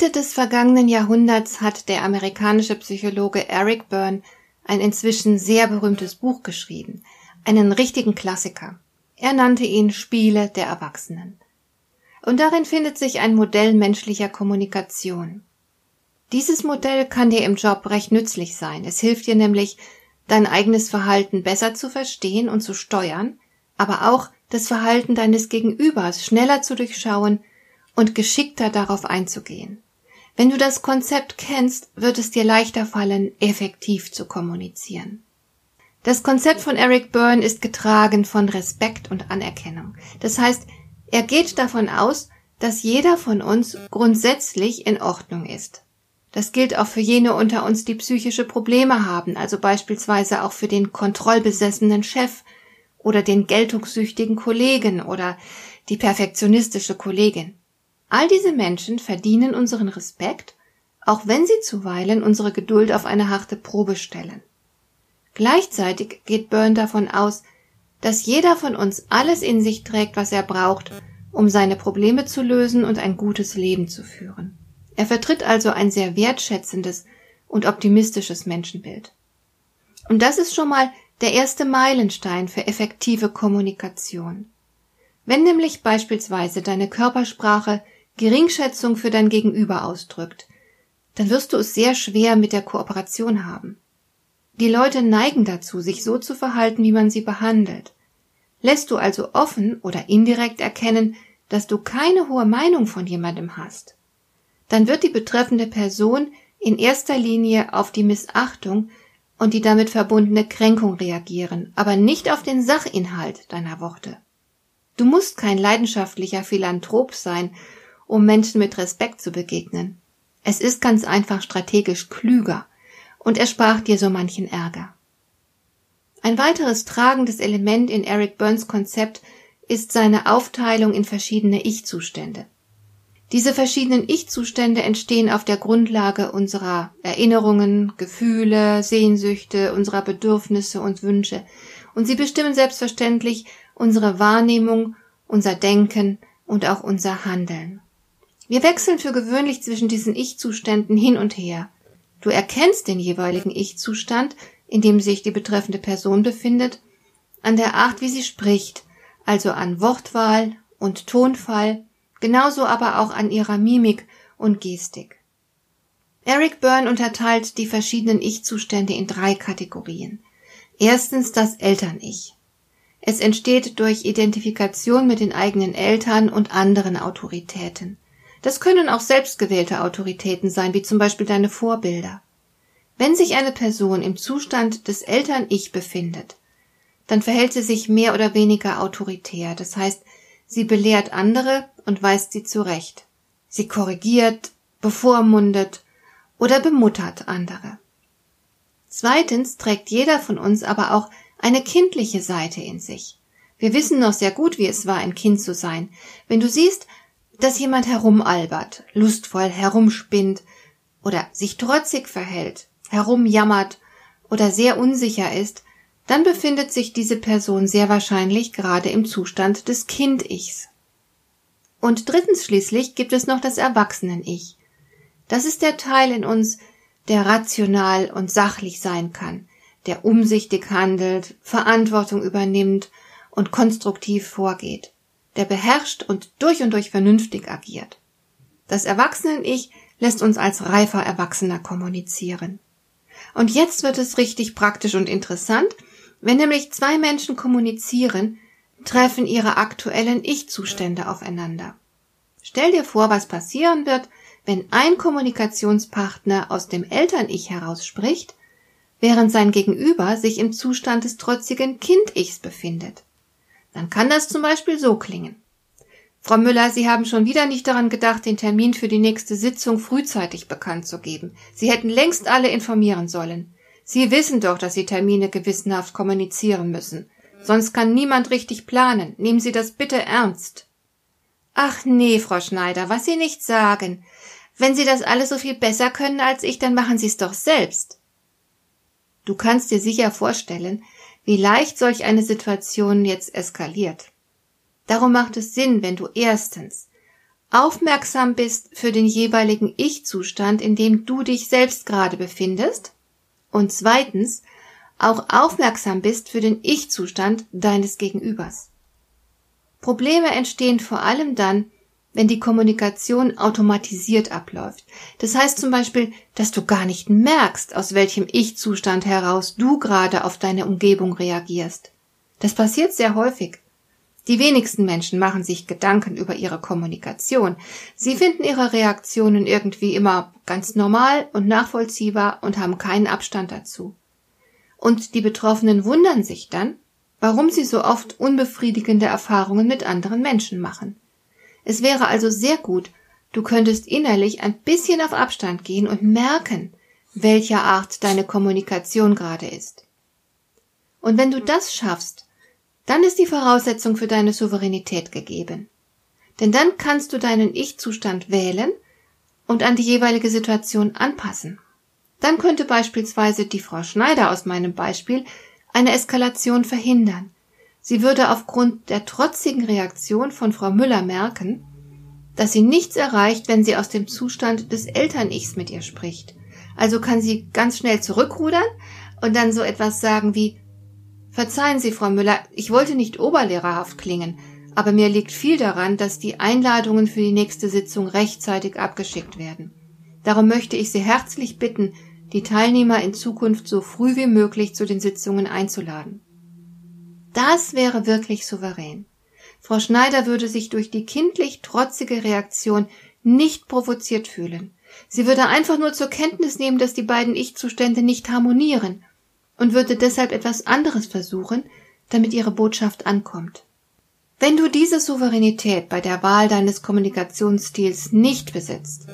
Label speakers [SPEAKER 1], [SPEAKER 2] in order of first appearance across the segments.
[SPEAKER 1] Mitte des vergangenen Jahrhunderts hat der amerikanische Psychologe Eric Byrne ein inzwischen sehr berühmtes Buch geschrieben, einen richtigen Klassiker. Er nannte ihn Spiele der Erwachsenen. Und darin findet sich ein Modell menschlicher Kommunikation. Dieses Modell kann dir im Job recht nützlich sein. Es hilft dir nämlich, dein eigenes Verhalten besser zu verstehen und zu steuern, aber auch das Verhalten deines Gegenübers schneller zu durchschauen und geschickter darauf einzugehen. Wenn du das Konzept kennst, wird es dir leichter fallen, effektiv zu kommunizieren. Das Konzept von Eric Byrne ist getragen von Respekt und Anerkennung. Das heißt, er geht davon aus, dass jeder von uns grundsätzlich in Ordnung ist. Das gilt auch für jene unter uns, die psychische Probleme haben, also beispielsweise auch für den kontrollbesessenen Chef oder den geltungssüchtigen Kollegen oder die perfektionistische Kollegin. All diese Menschen verdienen unseren Respekt, auch wenn sie zuweilen unsere Geduld auf eine harte Probe stellen. Gleichzeitig geht Byrne davon aus, dass jeder von uns alles in sich trägt, was er braucht, um seine Probleme zu lösen und ein gutes Leben zu führen. Er vertritt also ein sehr wertschätzendes und optimistisches Menschenbild. Und das ist schon mal der erste Meilenstein für effektive Kommunikation. Wenn nämlich beispielsweise deine Körpersprache Geringschätzung für dein Gegenüber ausdrückt, dann wirst du es sehr schwer mit der Kooperation haben. Die Leute neigen dazu, sich so zu verhalten, wie man sie behandelt. Lässt du also offen oder indirekt erkennen, dass du keine hohe Meinung von jemandem hast, dann wird die betreffende Person in erster Linie auf die Missachtung und die damit verbundene Kränkung reagieren, aber nicht auf den Sachinhalt deiner Worte. Du musst kein leidenschaftlicher Philanthrop sein um Menschen mit Respekt zu begegnen. Es ist ganz einfach strategisch klüger und erspart dir so manchen Ärger. Ein weiteres tragendes Element in Eric Burns Konzept ist seine Aufteilung in verschiedene Ich-Zustände. Diese verschiedenen Ich-Zustände entstehen auf der Grundlage unserer Erinnerungen, Gefühle, Sehnsüchte, unserer Bedürfnisse und Wünsche, und sie bestimmen selbstverständlich unsere Wahrnehmung, unser Denken und auch unser Handeln. Wir wechseln für gewöhnlich zwischen diesen Ich-Zuständen hin und her. Du erkennst den jeweiligen Ich-Zustand, in dem sich die betreffende Person befindet, an der Art, wie sie spricht, also an Wortwahl und Tonfall, genauso aber auch an ihrer Mimik und Gestik. Eric Byrne unterteilt die verschiedenen Ich-Zustände in drei Kategorien. Erstens das Eltern-Ich. Es entsteht durch Identifikation mit den eigenen Eltern und anderen Autoritäten. Das können auch selbstgewählte Autoritäten sein, wie zum Beispiel deine Vorbilder. Wenn sich eine Person im Zustand des Eltern-Ich befindet, dann verhält sie sich mehr oder weniger autoritär, das heißt, sie belehrt andere und weist sie zurecht. Sie korrigiert, bevormundet oder bemuttert andere. Zweitens trägt jeder von uns aber auch eine kindliche Seite in sich. Wir wissen noch sehr gut, wie es war, ein Kind zu sein. Wenn du siehst, dass jemand herumalbert, lustvoll herumspinnt oder sich trotzig verhält, herumjammert oder sehr unsicher ist, dann befindet sich diese Person sehr wahrscheinlich gerade im Zustand des Kind-Ichs. Und drittens schließlich gibt es noch das Erwachsenen-Ich. Das ist der Teil in uns, der rational und sachlich sein kann, der umsichtig handelt, Verantwortung übernimmt und konstruktiv vorgeht der beherrscht und durch und durch vernünftig agiert. Das Erwachsenen-Ich lässt uns als reifer Erwachsener kommunizieren. Und jetzt wird es richtig praktisch und interessant, wenn nämlich zwei Menschen kommunizieren, treffen ihre aktuellen Ich-Zustände aufeinander. Stell dir vor, was passieren wird, wenn ein Kommunikationspartner aus dem Eltern-Ich heraus spricht, während sein Gegenüber sich im Zustand des trotzigen Kind-Ichs befindet dann kann das zum Beispiel so klingen. Frau Müller, Sie haben schon wieder nicht daran gedacht, den Termin für die nächste Sitzung frühzeitig bekannt zu geben. Sie hätten längst alle informieren sollen. Sie wissen doch, dass Sie Termine gewissenhaft kommunizieren müssen. Sonst kann niemand richtig planen. Nehmen Sie das bitte ernst. Ach nee, Frau Schneider, was Sie nicht sagen. Wenn Sie das alles so viel besser können als ich, dann machen Sie es doch selbst. Du kannst dir sicher vorstellen, wie leicht solch eine Situation jetzt eskaliert. Darum macht es Sinn, wenn du erstens aufmerksam bist für den jeweiligen Ich-Zustand, in dem du dich selbst gerade befindest, und zweitens auch aufmerksam bist für den Ich-Zustand deines Gegenübers. Probleme entstehen vor allem dann, wenn die Kommunikation automatisiert abläuft. Das heißt zum Beispiel, dass du gar nicht merkst, aus welchem Ich-Zustand heraus du gerade auf deine Umgebung reagierst. Das passiert sehr häufig. Die wenigsten Menschen machen sich Gedanken über ihre Kommunikation. Sie finden ihre Reaktionen irgendwie immer ganz normal und nachvollziehbar und haben keinen Abstand dazu. Und die Betroffenen wundern sich dann, warum sie so oft unbefriedigende Erfahrungen mit anderen Menschen machen. Es wäre also sehr gut, du könntest innerlich ein bisschen auf Abstand gehen und merken, welcher Art deine Kommunikation gerade ist. Und wenn du das schaffst, dann ist die Voraussetzung für deine Souveränität gegeben. Denn dann kannst du deinen Ich-Zustand wählen und an die jeweilige Situation anpassen. Dann könnte beispielsweise die Frau Schneider aus meinem Beispiel eine Eskalation verhindern. Sie würde aufgrund der trotzigen Reaktion von Frau Müller merken, dass sie nichts erreicht, wenn sie aus dem Zustand des Eltern-Ichs mit ihr spricht. Also kann sie ganz schnell zurückrudern und dann so etwas sagen wie Verzeihen Sie, Frau Müller, ich wollte nicht oberlehrerhaft klingen, aber mir liegt viel daran, dass die Einladungen für die nächste Sitzung rechtzeitig abgeschickt werden. Darum möchte ich Sie herzlich bitten, die Teilnehmer in Zukunft so früh wie möglich zu den Sitzungen einzuladen. Das wäre wirklich souverän. Frau Schneider würde sich durch die kindlich trotzige Reaktion nicht provoziert fühlen. Sie würde einfach nur zur Kenntnis nehmen, dass die beiden Ich-Zustände nicht harmonieren und würde deshalb etwas anderes versuchen, damit ihre Botschaft ankommt. Wenn du diese Souveränität bei der Wahl deines Kommunikationsstils nicht besitzt,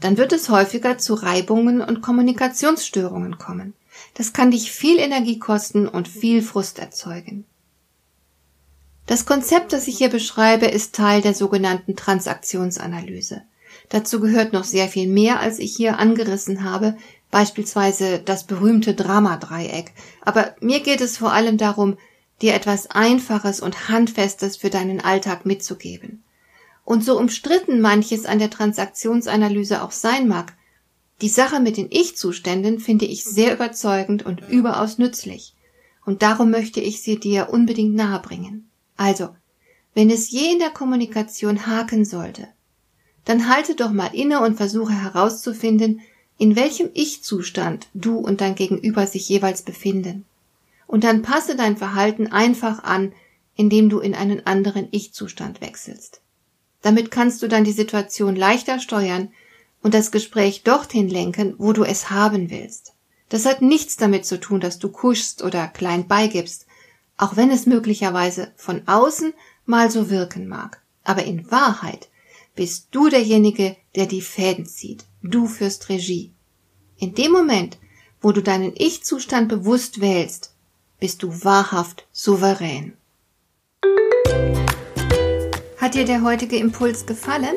[SPEAKER 1] dann wird es häufiger zu Reibungen und Kommunikationsstörungen kommen. Das kann dich viel Energie kosten und viel Frust erzeugen. Das Konzept, das ich hier beschreibe, ist Teil der sogenannten Transaktionsanalyse. Dazu gehört noch sehr viel mehr, als ich hier angerissen habe, beispielsweise das berühmte Dramadreieck. Aber mir geht es vor allem darum, dir etwas Einfaches und Handfestes für deinen Alltag mitzugeben. Und so umstritten manches an der Transaktionsanalyse auch sein mag, die Sache mit den Ich-Zuständen finde ich sehr überzeugend und überaus nützlich. Und darum möchte ich sie dir unbedingt nahebringen. Also, wenn es je in der Kommunikation haken sollte, dann halte doch mal inne und versuche herauszufinden, in welchem Ich-Zustand du und dein Gegenüber sich jeweils befinden. Und dann passe dein Verhalten einfach an, indem du in einen anderen Ich-Zustand wechselst. Damit kannst du dann die Situation leichter steuern und das Gespräch dorthin lenken, wo du es haben willst. Das hat nichts damit zu tun, dass du kuschst oder klein beigibst, auch wenn es möglicherweise von außen mal so wirken mag. Aber in Wahrheit bist du derjenige, der die Fäden zieht. Du führst Regie. In dem Moment, wo du deinen Ich-Zustand bewusst wählst, bist du wahrhaft souverän. Hat dir der heutige Impuls gefallen?